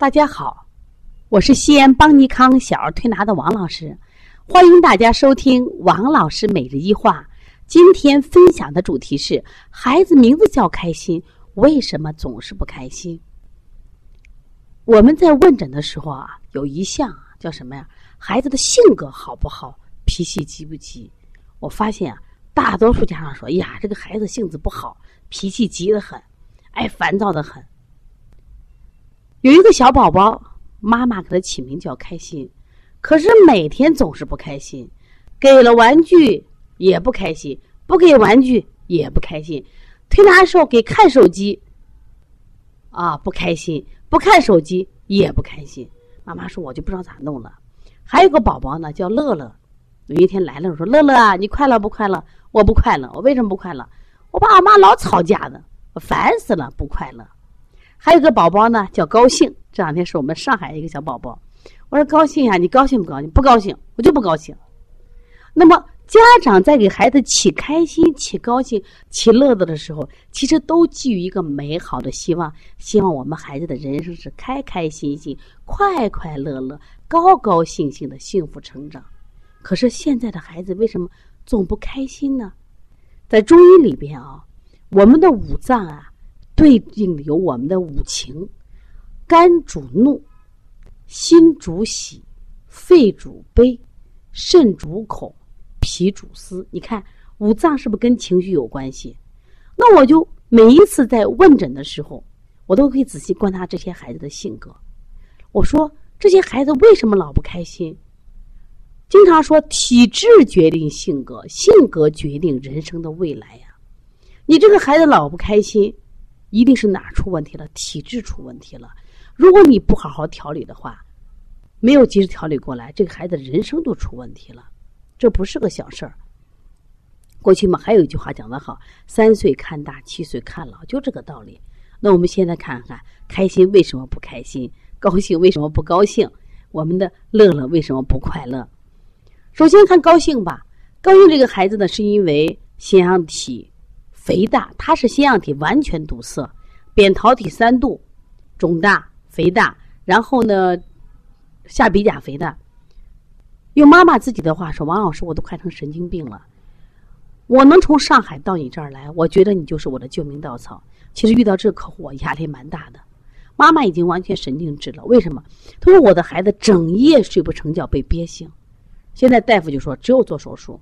大家好，我是西安邦尼康小儿推拿的王老师，欢迎大家收听王老师每日一话。今天分享的主题是：孩子名字叫开心，为什么总是不开心？我们在问诊的时候啊，有一项叫什么呀？孩子的性格好不好，脾气急不急？我发现啊，大多数家长说：“呀，这个孩子性子不好，脾气急得很，爱烦躁的很。”有一个小宝宝，妈妈给他起名叫开心，可是每天总是不开心，给了玩具也不开心，不给玩具也不开心，推拿时候给看手机，啊不开心，不看手机也不开心。妈妈说我就不知道咋弄了。还有个宝宝呢，叫乐乐，有一天来了，我说乐乐啊，你快乐不快乐？我不快乐，我为什么不快乐？我爸我妈老吵架的，我烦死了，不快乐。还有个宝宝呢，叫高兴。这两天是我们上海一个小宝宝。我说高兴呀，你高兴不高兴？不高兴，我就不高兴。那么家长在给孩子起开心、起高兴、起乐子的时候，其实都寄予一个美好的希望，希望我们孩子的人生是开开心心、快快乐乐、高高兴兴的幸福成长。可是现在的孩子为什么总不开心呢？在中医里边啊，我们的五脏啊。对应有我们的五情：肝主怒，心主喜，肺主悲，肾主恐，脾主思。你看五脏是不是跟情绪有关系？那我就每一次在问诊的时候，我都可以仔细观察这些孩子的性格。我说这些孩子为什么老不开心？经常说体质决定性格，性格决定人生的未来呀。你这个孩子老不开心。一定是哪出问题了？体质出问题了。如果你不好好调理的话，没有及时调理过来，这个孩子人生都出问题了。这不是个小事儿。过去嘛，还有一句话讲得好：“三岁看大，七岁看老”，就这个道理。那我们现在看看，开心为什么不开心？高兴为什么不高兴？我们的乐乐为什么不快乐？首先看高兴吧。高兴这个孩子呢，是因为腺样体。肥大，它是腺样体完全堵塞，扁桃体三度，肿大、肥大，然后呢，下鼻甲肥大。用妈妈自己的话说：“王老师，我都快成神经病了。我能从上海到你这儿来，我觉得你就是我的救命稻草。其实遇到这客户，我压力蛮大的。妈妈已经完全神经质了。为什么？她说我的孩子整夜睡不成觉，被憋醒。现在大夫就说只有做手术。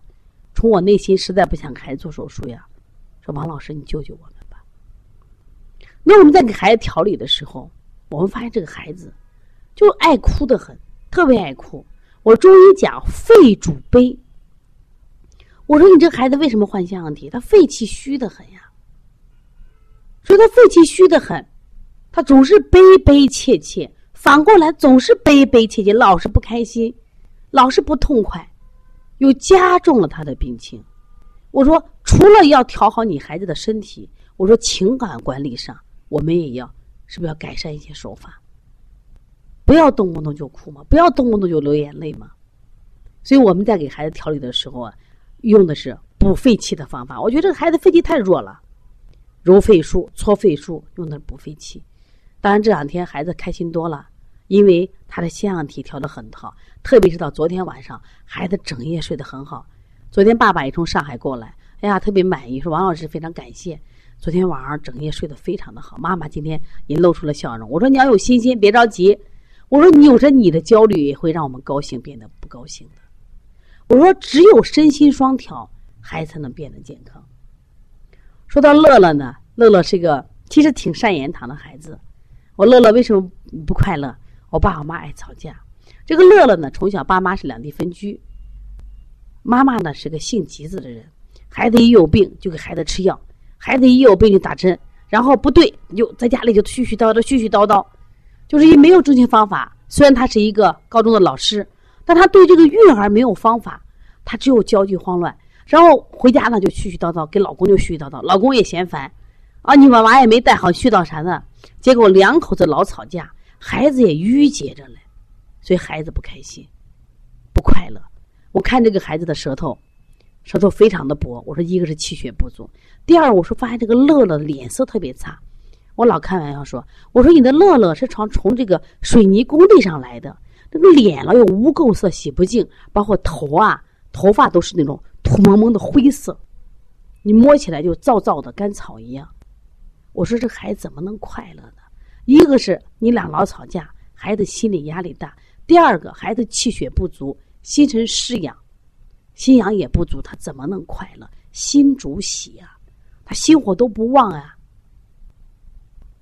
从我内心实在不想孩子做手术呀。”王老师，你救救我们吧。那我们在给孩子调理的时候，我们发现这个孩子就爱哭的很，特别爱哭。我中医讲肺主悲。我说你这孩子为什么患腺样体？他肺气虚的很呀。说他肺气虚的很，他总是悲悲切切，反过来总是悲悲切切，老是不开心，老是不痛快，又加重了他的病情。我说，除了要调好你孩子的身体，我说情感管理上，我们也要，是不是要改善一些手法？不要动不动就哭嘛，不要动不动就流眼泪嘛。所以我们在给孩子调理的时候啊，用的是补肺气的方法。我觉得这个孩子肺气太弱了，揉肺腧、搓肺腧，用的补肺气。当然这两天孩子开心多了，因为他的腺样体调的很好，特别是到昨天晚上，孩子整夜睡得很好。昨天爸爸也从上海过来，哎呀，特别满意，说王老师非常感谢。昨天晚上整夜睡得非常的好，妈妈今天也露出了笑容。我说你要有信心，别着急。我说你有着你的焦虑也会让我们高兴变得不高兴的。我说只有身心双调，孩子才能变得健康。说到乐乐呢，乐乐是一个其实挺善言谈的孩子。我乐乐为什么不快乐？我爸我妈爱吵架。这个乐乐呢，从小爸妈是两地分居。妈妈呢是个性急子的人，孩子一有病就给孩子吃药，孩子一有病就打针，然后不对就在家里就絮絮叨叨絮絮叨叨，就是一没有正确方法。虽然他是一个高中的老师，但他对这个育儿没有方法，他只有焦急慌乱。然后回家呢就絮絮叨叨，给老公就絮絮叨叨，老公也嫌烦，啊，你把娃也没带好，絮叨啥呢？结果两口子老吵架，孩子也郁结着嘞，所以孩子不开心，不快乐。我看这个孩子的舌头，舌头非常的薄。我说一个是气血不足，第二我说发现这个乐乐脸色特别差。我老开玩笑说，我说你的乐乐是从从这个水泥工地上来的，那个脸了有污垢色，洗不净，包括头啊，头发都是那种土蒙蒙的灰色，你摸起来就燥燥的，干草一样。我说这孩子怎么能快乐呢？一个是你俩老吵架，孩子心理压力大；第二个，孩子气血不足，心神失养，心阳也不足，他怎么能快乐？心主喜啊，他心火都不旺啊。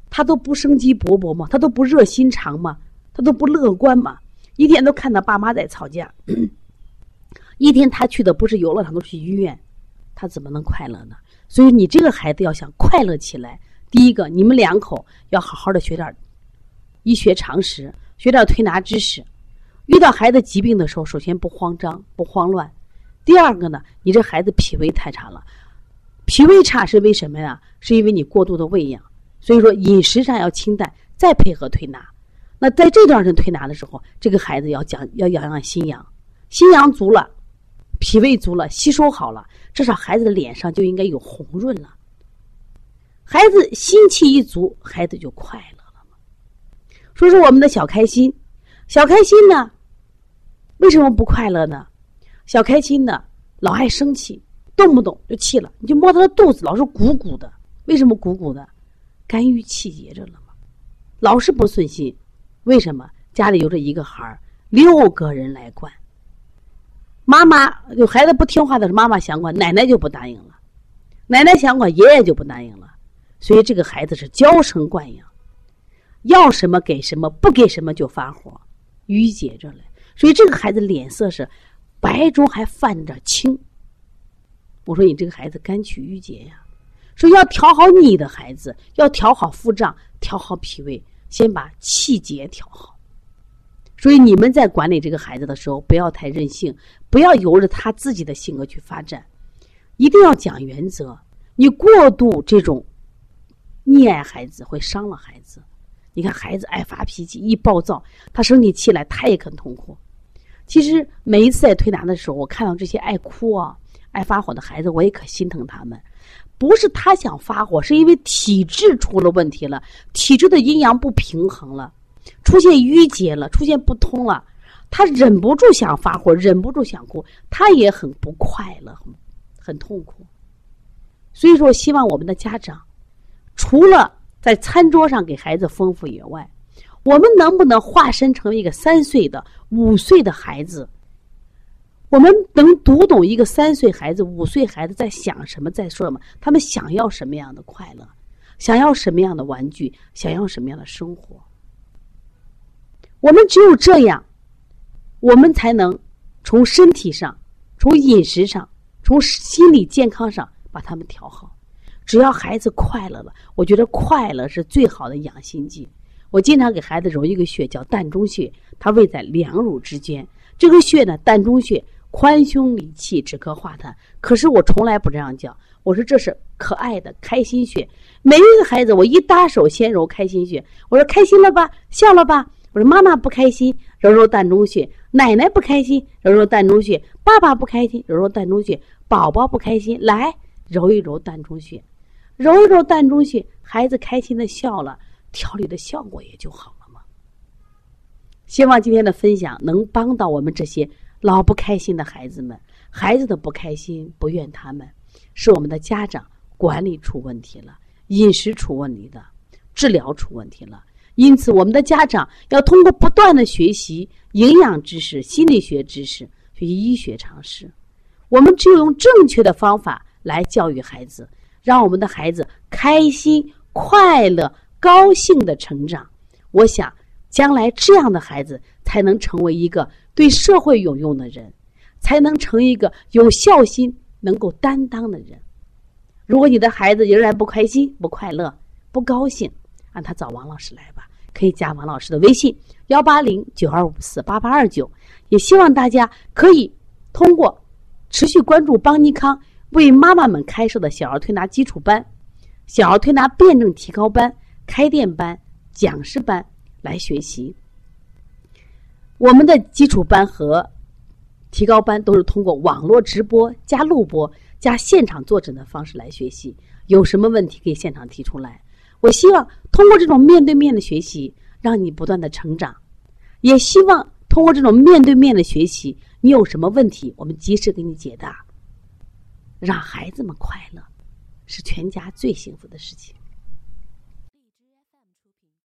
他都不生机勃勃吗？他都不热心肠吗？他都不乐观吗？一天都看到爸妈在吵架，一天他去的不是游乐场，都是医院，他怎么能快乐呢？所以你这个孩子要想快乐起来，第一个，你们两口要好好的学点医学常识，学点推拿知识。遇到孩子疾病的时候，首先不慌张，不慌乱。第二个呢，你这孩子脾胃太差了，脾胃差是为什么呀？是因为你过度的喂养。所以说，饮食上要清淡，再配合推拿。那在这段时间推拿的时候，这个孩子要讲要养养心阳，心阳足了，脾胃足了，吸收好了，至少孩子的脸上就应该有红润了。孩子心气一足，孩子就快乐了。说说我们的小开心，小开心呢，为什么不快乐呢？小开心呢，老爱生气，动不动就气了，你就摸他的肚子，老是鼓鼓的，为什么鼓鼓的？肝郁气结着了吗？老是不顺心，为什么？家里有这一个孩儿，六个人来管。妈妈有孩子不听话的时候，妈妈想管，奶奶就不答应了；奶奶想管，爷爷就不答应了。所以这个孩子是娇生惯养，要什么给什么，不给什么就发火，郁结着嘞。所以这个孩子脸色是白中还泛着青。我说你这个孩子肝气郁结呀。说要调好你的孩子，要调好腹胀，调好脾胃，先把气节调好。所以你们在管理这个孩子的时候，不要太任性，不要由着他自己的性格去发展，一定要讲原则。你过度这种溺爱孩子，会伤了孩子。你看孩子爱发脾气，一暴躁，他生起气来，他也很痛苦。其实每一次在推拿的时候，我看到这些爱哭啊、爱发火的孩子，我也可心疼他们。不是他想发火，是因为体质出了问题了，体质的阴阳不平衡了，出现淤结了，出现不通了，他忍不住想发火，忍不住想哭，他也很不快乐，很痛苦。所以说，希望我们的家长，除了在餐桌上给孩子丰富以外，我们能不能化身成为一个三岁的、五岁的孩子？我们能读懂一个三岁孩子、五岁孩子在想什么，在说什么？他们想要什么样的快乐？想要什么样的玩具？想要什么样的生活？我们只有这样，我们才能从身体上、从饮食上、从心理健康上把他们调好。只要孩子快乐了，我觉得快乐是最好的养心剂。我经常给孩子揉一个穴，叫膻中穴，它位在两乳之间。这个穴呢，膻中穴。宽胸理气，止咳化痰。可是我从来不这样叫，我说这是可爱的开心穴。每一个孩子，我一搭手先揉开心穴。我说开心了吧，笑了吧？我说妈妈不开心，揉揉膻中穴；奶奶不开心，揉揉膻中穴；爸爸不开心，揉揉膻中穴；宝宝不开心，来揉一揉膻中穴，揉一揉膻中穴，孩子开心的笑了，调理的效果也就好了嘛。希望今天的分享能帮到我们这些。老不开心的孩子们，孩子的不开心不怨他们，是我们的家长管理出问题了，饮食出问题的，治疗出问题了。因此，我们的家长要通过不断的学习营养知识、心理学知识、学习医学常识。我们只有用正确的方法来教育孩子，让我们的孩子开心、快乐、高兴的成长。我想，将来这样的孩子才能成为一个。对社会有用的人，才能成一个有孝心、能够担当的人。如果你的孩子仍然不开心、不快乐、不高兴，让他找王老师来吧，可以加王老师的微信：幺八零九二五四八八二九。也希望大家可以通过持续关注邦尼康为妈妈们开设的小儿推拿基础班、小儿推拿辩证提高班、开店班、讲师班来学习。我们的基础班和提高班都是通过网络直播加录播加现场坐诊的方式来学习。有什么问题可以现场提出来。我希望通过这种面对面的学习，让你不断的成长，也希望通过这种面对面的学习，你有什么问题，我们及时给你解答。让孩子们快乐，是全家最幸福的事情。